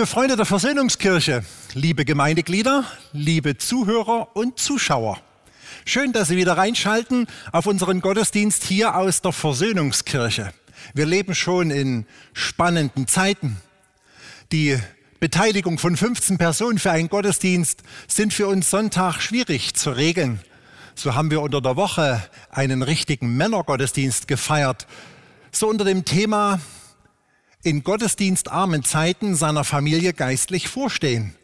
Liebe Freunde der Versöhnungskirche, liebe Gemeindeglieder, liebe Zuhörer und Zuschauer. Schön, dass Sie wieder reinschalten auf unseren Gottesdienst hier aus der Versöhnungskirche. Wir leben schon in spannenden Zeiten. Die Beteiligung von 15 Personen für einen Gottesdienst sind für uns Sonntag schwierig zu regeln. So haben wir unter der Woche einen richtigen Männergottesdienst gefeiert. So unter dem Thema in gottesdienstarmen Zeiten seiner Familie geistlich vorstehen.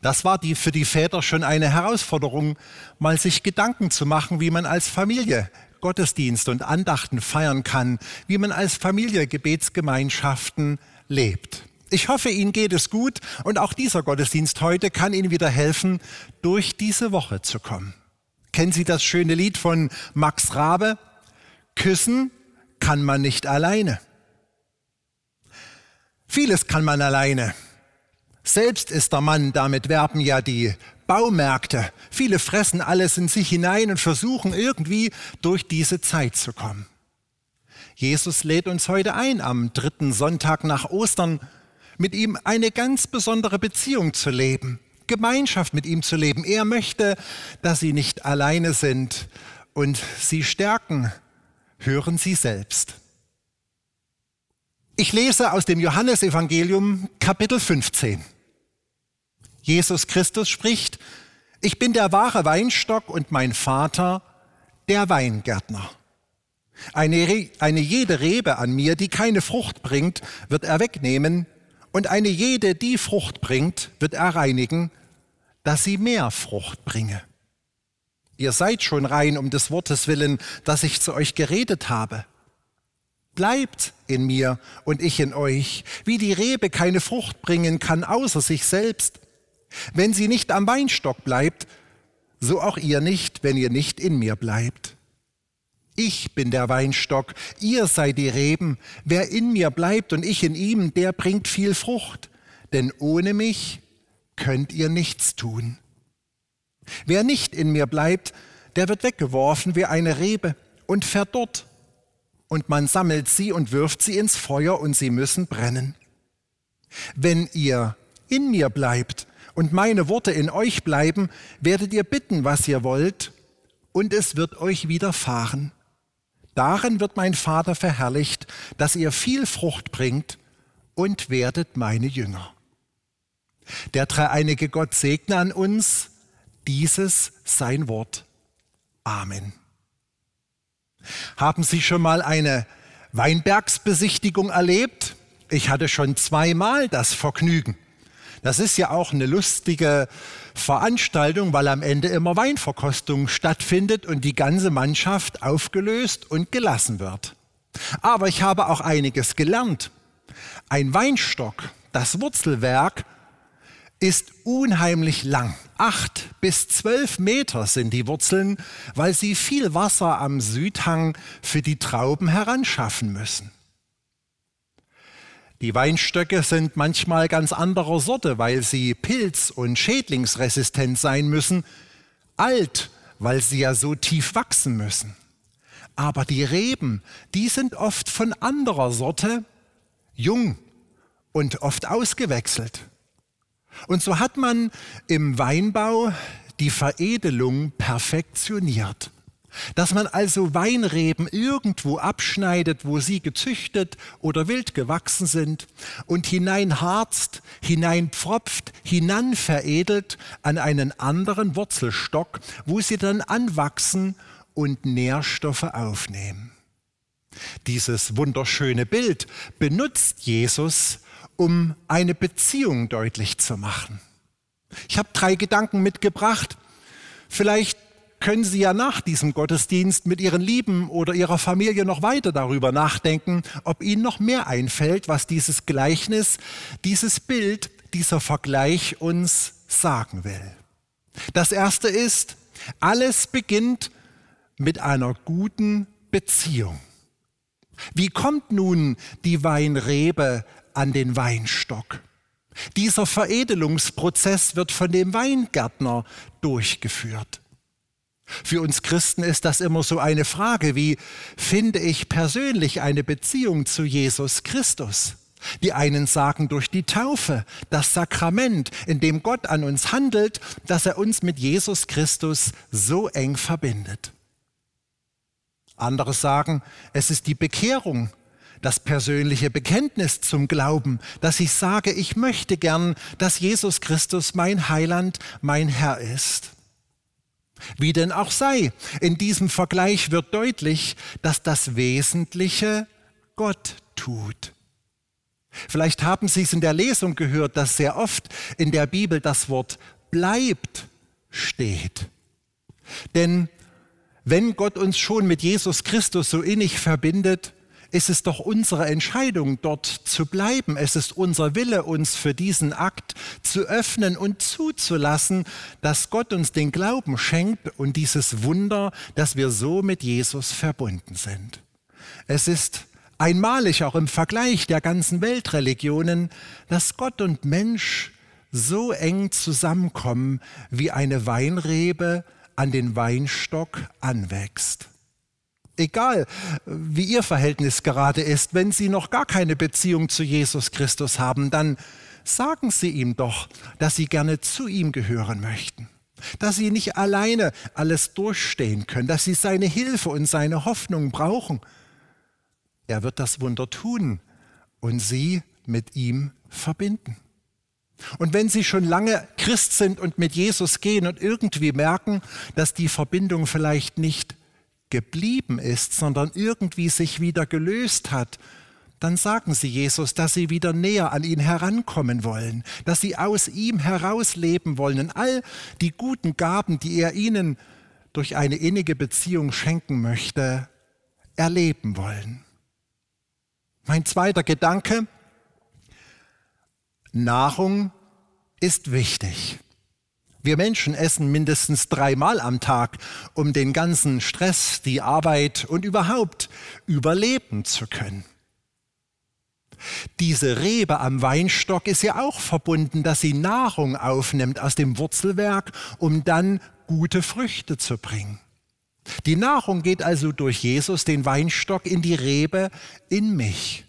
Das war die, für die Väter schon eine Herausforderung, mal sich Gedanken zu machen, wie man als Familie Gottesdienst und Andachten feiern kann, wie man als Familie Gebetsgemeinschaften lebt. Ich hoffe, Ihnen geht es gut und auch dieser Gottesdienst heute kann Ihnen wieder helfen, durch diese Woche zu kommen. Kennen Sie das schöne Lied von Max Rabe? Küssen kann man nicht alleine. Vieles kann man alleine. Selbst ist der Mann, damit werben ja die Baumärkte. Viele fressen alles in sich hinein und versuchen irgendwie durch diese Zeit zu kommen. Jesus lädt uns heute ein, am dritten Sonntag nach Ostern mit ihm eine ganz besondere Beziehung zu leben, Gemeinschaft mit ihm zu leben. Er möchte, dass sie nicht alleine sind und sie stärken. Hören Sie selbst. Ich lese aus dem Johannesevangelium Kapitel 15. Jesus Christus spricht, ich bin der wahre Weinstock und mein Vater der Weingärtner. Eine, eine jede Rebe an mir, die keine Frucht bringt, wird er wegnehmen, und eine jede, die Frucht bringt, wird er reinigen, dass sie mehr Frucht bringe. Ihr seid schon rein um des Wortes willen, das ich zu euch geredet habe. Bleibt in mir und ich in euch, wie die Rebe keine Frucht bringen kann außer sich selbst. Wenn sie nicht am Weinstock bleibt, so auch ihr nicht, wenn ihr nicht in mir bleibt. Ich bin der Weinstock, ihr seid die Reben. Wer in mir bleibt und ich in ihm, der bringt viel Frucht. Denn ohne mich könnt ihr nichts tun. Wer nicht in mir bleibt, der wird weggeworfen wie eine Rebe und verdorrt und man sammelt sie und wirft sie ins Feuer und sie müssen brennen. Wenn ihr in mir bleibt und meine Worte in euch bleiben, werdet ihr bitten, was ihr wollt, und es wird euch widerfahren. Darin wird mein Vater verherrlicht, dass ihr viel Frucht bringt und werdet meine Jünger. Der dreieinige Gott segne an uns dieses sein Wort. Amen. Haben Sie schon mal eine Weinbergsbesichtigung erlebt? Ich hatte schon zweimal das Vergnügen. Das ist ja auch eine lustige Veranstaltung, weil am Ende immer Weinverkostung stattfindet und die ganze Mannschaft aufgelöst und gelassen wird. Aber ich habe auch einiges gelernt. Ein Weinstock, das Wurzelwerk, ist unheimlich lang. Acht bis zwölf Meter sind die Wurzeln, weil sie viel Wasser am Südhang für die Trauben heranschaffen müssen. Die Weinstöcke sind manchmal ganz anderer Sorte, weil sie pilz- und schädlingsresistent sein müssen, alt, weil sie ja so tief wachsen müssen. Aber die Reben, die sind oft von anderer Sorte, jung und oft ausgewechselt. Und so hat man im Weinbau die Veredelung perfektioniert. Dass man also Weinreben irgendwo abschneidet, wo sie gezüchtet oder wild gewachsen sind und hineinharzt, hineinpfropft, hinanveredelt an einen anderen Wurzelstock, wo sie dann anwachsen und Nährstoffe aufnehmen. Dieses wunderschöne Bild benutzt Jesus um eine Beziehung deutlich zu machen. Ich habe drei Gedanken mitgebracht. Vielleicht können Sie ja nach diesem Gottesdienst mit Ihren Lieben oder Ihrer Familie noch weiter darüber nachdenken, ob Ihnen noch mehr einfällt, was dieses Gleichnis, dieses Bild, dieser Vergleich uns sagen will. Das erste ist, alles beginnt mit einer guten Beziehung. Wie kommt nun die Weinrebe an den Weinstock? Dieser Veredelungsprozess wird von dem Weingärtner durchgeführt. Für uns Christen ist das immer so eine Frage, wie finde ich persönlich eine Beziehung zu Jesus Christus? Die einen sagen durch die Taufe, das Sakrament, in dem Gott an uns handelt, dass er uns mit Jesus Christus so eng verbindet. Andere sagen, es ist die Bekehrung, das persönliche Bekenntnis zum Glauben, dass ich sage, ich möchte gern, dass Jesus Christus mein Heiland, mein Herr ist. Wie denn auch sei, in diesem Vergleich wird deutlich, dass das Wesentliche Gott tut. Vielleicht haben Sie es in der Lesung gehört, dass sehr oft in der Bibel das Wort bleibt steht. Denn wenn Gott uns schon mit Jesus Christus so innig verbindet, ist es doch unsere Entscheidung, dort zu bleiben. Es ist unser Wille, uns für diesen Akt zu öffnen und zuzulassen, dass Gott uns den Glauben schenkt und dieses Wunder, dass wir so mit Jesus verbunden sind. Es ist einmalig auch im Vergleich der ganzen Weltreligionen, dass Gott und Mensch so eng zusammenkommen, wie eine Weinrebe an den Weinstock anwächst. Egal, wie Ihr Verhältnis gerade ist, wenn Sie noch gar keine Beziehung zu Jesus Christus haben, dann sagen Sie ihm doch, dass Sie gerne zu ihm gehören möchten, dass Sie nicht alleine alles durchstehen können, dass Sie seine Hilfe und seine Hoffnung brauchen. Er wird das Wunder tun und Sie mit ihm verbinden. Und wenn Sie schon lange Christ sind und mit Jesus gehen und irgendwie merken, dass die Verbindung vielleicht nicht geblieben ist, sondern irgendwie sich wieder gelöst hat, dann sagen Sie Jesus, dass Sie wieder näher an ihn herankommen wollen, dass Sie aus ihm herausleben wollen und all die guten Gaben, die er Ihnen durch eine innige Beziehung schenken möchte, erleben wollen. Mein zweiter Gedanke, Nahrung ist wichtig. Wir Menschen essen mindestens dreimal am Tag, um den ganzen Stress, die Arbeit und überhaupt überleben zu können. Diese Rebe am Weinstock ist ja auch verbunden, dass sie Nahrung aufnimmt aus dem Wurzelwerk, um dann gute Früchte zu bringen. Die Nahrung geht also durch Jesus, den Weinstock, in die Rebe, in mich.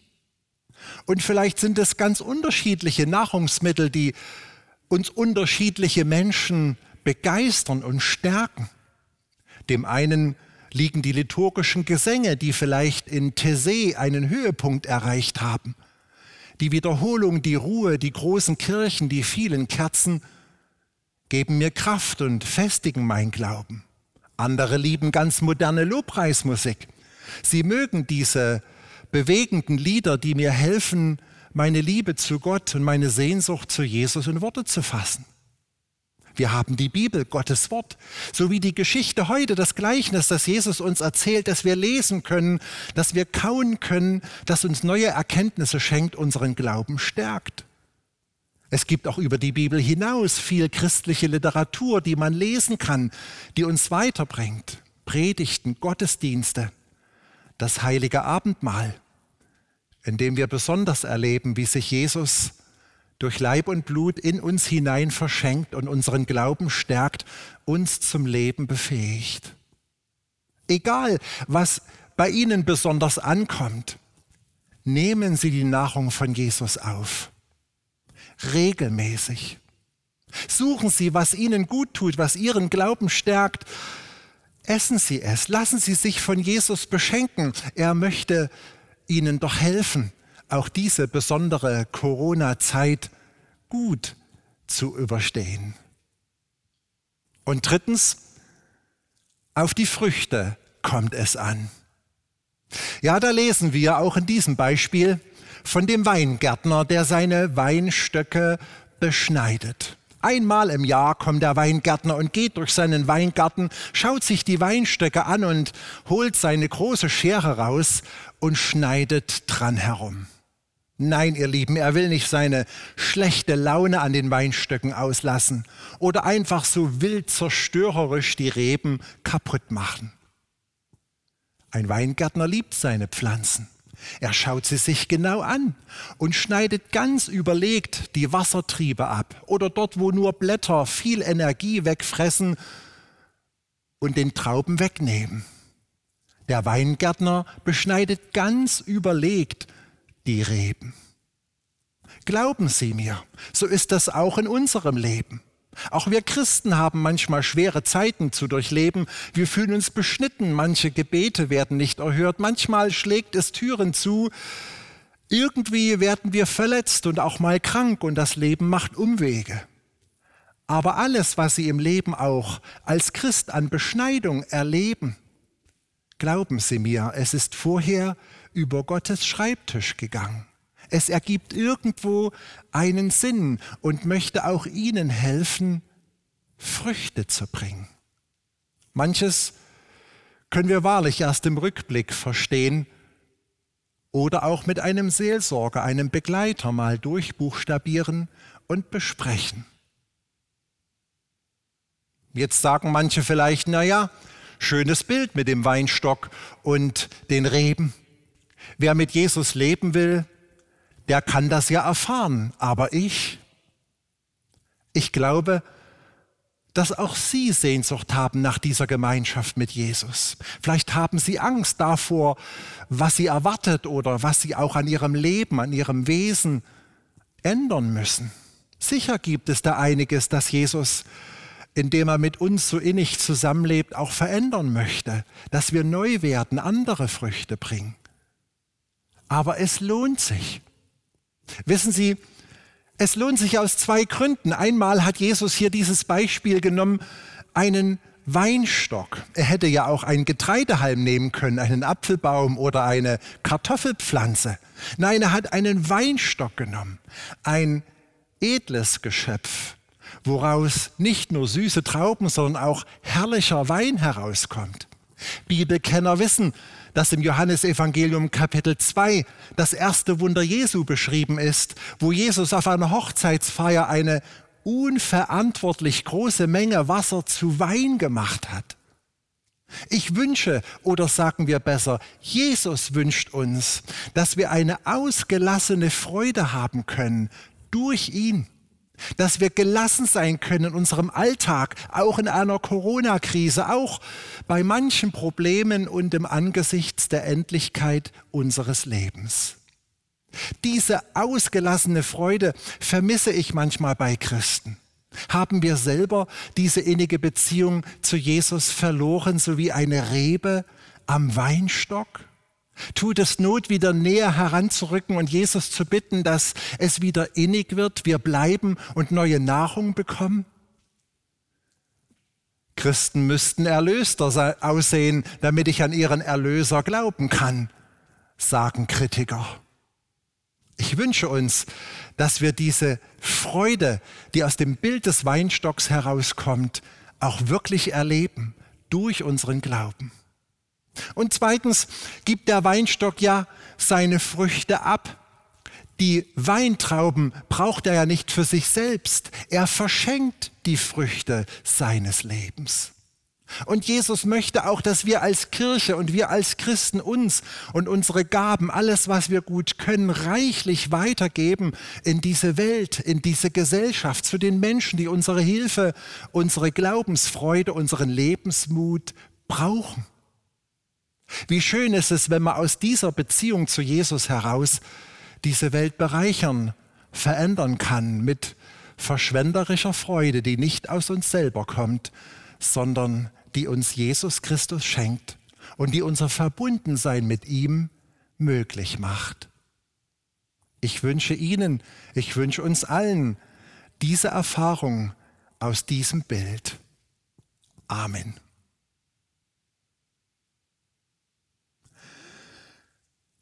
Und vielleicht sind es ganz unterschiedliche Nahrungsmittel, die uns unterschiedliche Menschen begeistern und stärken. Dem einen liegen die liturgischen Gesänge, die vielleicht in Thésée einen Höhepunkt erreicht haben. Die Wiederholung, die Ruhe, die großen Kirchen, die vielen Kerzen geben mir Kraft und festigen mein Glauben. Andere lieben ganz moderne Lobpreismusik. Sie mögen diese bewegenden Lieder, die mir helfen, meine Liebe zu Gott und meine Sehnsucht zu Jesus in Worte zu fassen. Wir haben die Bibel, Gottes Wort, sowie die Geschichte heute, das Gleichnis, das Jesus uns erzählt, dass wir lesen können, dass wir kauen können, das uns neue Erkenntnisse schenkt, unseren Glauben stärkt. Es gibt auch über die Bibel hinaus viel christliche Literatur, die man lesen kann, die uns weiterbringt. Predigten, Gottesdienste, das heilige Abendmahl in dem wir besonders erleben, wie sich Jesus durch Leib und Blut in uns hinein verschenkt und unseren Glauben stärkt, uns zum Leben befähigt. Egal, was bei Ihnen besonders ankommt, nehmen Sie die Nahrung von Jesus auf. Regelmäßig. Suchen Sie, was Ihnen gut tut, was Ihren Glauben stärkt. Essen Sie es. Lassen Sie sich von Jesus beschenken. Er möchte ihnen doch helfen, auch diese besondere Corona-Zeit gut zu überstehen. Und drittens, auf die Früchte kommt es an. Ja, da lesen wir auch in diesem Beispiel von dem Weingärtner, der seine Weinstöcke beschneidet. Einmal im Jahr kommt der Weingärtner und geht durch seinen Weingarten, schaut sich die Weinstöcke an und holt seine große Schere raus und schneidet dran herum. Nein, ihr Lieben, er will nicht seine schlechte Laune an den Weinstöcken auslassen oder einfach so wild zerstörerisch die Reben kaputt machen. Ein Weingärtner liebt seine Pflanzen. Er schaut sie sich genau an und schneidet ganz überlegt die Wassertriebe ab oder dort, wo nur Blätter viel Energie wegfressen und den Trauben wegnehmen. Der Weingärtner beschneidet ganz überlegt die Reben. Glauben Sie mir, so ist das auch in unserem Leben. Auch wir Christen haben manchmal schwere Zeiten zu durchleben. Wir fühlen uns beschnitten, manche Gebete werden nicht erhört, manchmal schlägt es Türen zu. Irgendwie werden wir verletzt und auch mal krank und das Leben macht Umwege. Aber alles, was Sie im Leben auch als Christ an Beschneidung erleben, glauben Sie mir, es ist vorher über Gottes Schreibtisch gegangen. Es ergibt irgendwo einen Sinn und möchte auch Ihnen helfen, Früchte zu bringen. Manches können wir wahrlich erst im Rückblick verstehen oder auch mit einem Seelsorger, einem Begleiter mal durchbuchstabieren und besprechen. Jetzt sagen manche vielleicht, na ja, schönes Bild mit dem Weinstock und den Reben. Wer mit Jesus leben will, der kann das ja erfahren. Aber ich, ich glaube, dass auch Sie Sehnsucht haben nach dieser Gemeinschaft mit Jesus. Vielleicht haben Sie Angst davor, was Sie erwartet oder was Sie auch an Ihrem Leben, an Ihrem Wesen ändern müssen. Sicher gibt es da einiges, das Jesus, indem er mit uns so innig zusammenlebt, auch verändern möchte, dass wir neu werden, andere Früchte bringen. Aber es lohnt sich. Wissen Sie, es lohnt sich aus zwei Gründen. Einmal hat Jesus hier dieses Beispiel genommen, einen Weinstock. Er hätte ja auch einen Getreidehalm nehmen können, einen Apfelbaum oder eine Kartoffelpflanze. Nein, er hat einen Weinstock genommen, ein edles Geschöpf, woraus nicht nur süße Trauben, sondern auch herrlicher Wein herauskommt. Bibelkenner wissen, dass im Johannesevangelium Kapitel 2 das erste Wunder Jesu beschrieben ist, wo Jesus auf einer Hochzeitsfeier eine unverantwortlich große Menge Wasser zu Wein gemacht hat. Ich wünsche, oder sagen wir besser, Jesus wünscht uns, dass wir eine ausgelassene Freude haben können durch ihn dass wir gelassen sein können in unserem Alltag, auch in einer Corona-Krise, auch bei manchen Problemen und im Angesichts der Endlichkeit unseres Lebens. Diese ausgelassene Freude vermisse ich manchmal bei Christen. Haben wir selber diese innige Beziehung zu Jesus verloren, so wie eine Rebe am Weinstock? Tut es Not, wieder näher heranzurücken und Jesus zu bitten, dass es wieder innig wird, wir bleiben und neue Nahrung bekommen? Christen müssten erlöster aussehen, damit ich an ihren Erlöser glauben kann, sagen Kritiker. Ich wünsche uns, dass wir diese Freude, die aus dem Bild des Weinstocks herauskommt, auch wirklich erleben durch unseren Glauben. Und zweitens gibt der Weinstock ja seine Früchte ab. Die Weintrauben braucht er ja nicht für sich selbst. Er verschenkt die Früchte seines Lebens. Und Jesus möchte auch, dass wir als Kirche und wir als Christen uns und unsere Gaben, alles, was wir gut können, reichlich weitergeben in diese Welt, in diese Gesellschaft, zu den Menschen, die unsere Hilfe, unsere Glaubensfreude, unseren Lebensmut brauchen. Wie schön ist es, wenn man aus dieser Beziehung zu Jesus heraus diese Welt bereichern, verändern kann mit verschwenderischer Freude, die nicht aus uns selber kommt, sondern die uns Jesus Christus schenkt und die unser Verbundensein mit ihm möglich macht. Ich wünsche Ihnen, ich wünsche uns allen diese Erfahrung aus diesem Bild. Amen.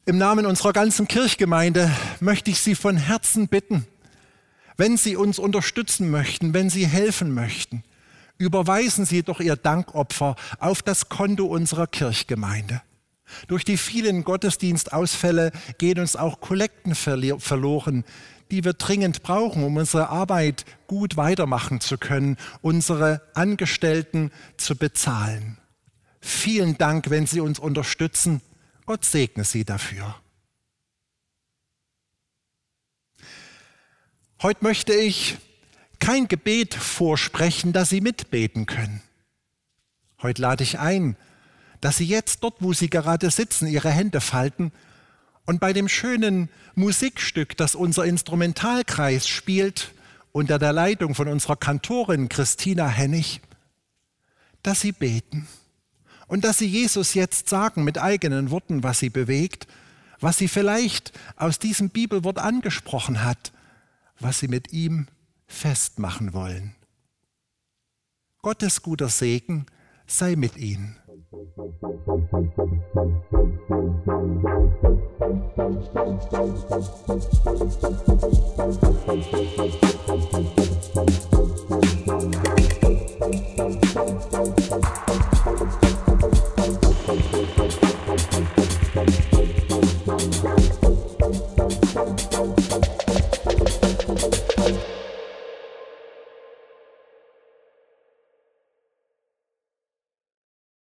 Im Namen unserer ganzen Kirchgemeinde möchte ich Sie von Herzen bitten, wenn Sie uns unterstützen möchten, wenn Sie helfen möchten, überweisen Sie doch Ihr Dankopfer auf das Konto unserer Kirchgemeinde. Durch die vielen Gottesdienstausfälle gehen uns auch Kollekten verloren, die wir dringend brauchen, um unsere Arbeit gut weitermachen zu können, unsere Angestellten zu bezahlen. Vielen Dank, wenn Sie uns unterstützen. Gott segne Sie dafür. Heute möchte ich kein Gebet vorsprechen, dass Sie mitbeten können. Heute lade ich ein, dass Sie jetzt dort, wo Sie gerade sitzen, Ihre Hände falten und bei dem schönen Musikstück, das unser Instrumentalkreis spielt, unter der Leitung von unserer Kantorin Christina Hennig, dass Sie beten und dass sie Jesus jetzt sagen mit eigenen Worten, was sie bewegt, was sie vielleicht aus diesem Bibelwort angesprochen hat, was sie mit ihm festmachen wollen. Gottes guter Segen sei mit ihnen. Musik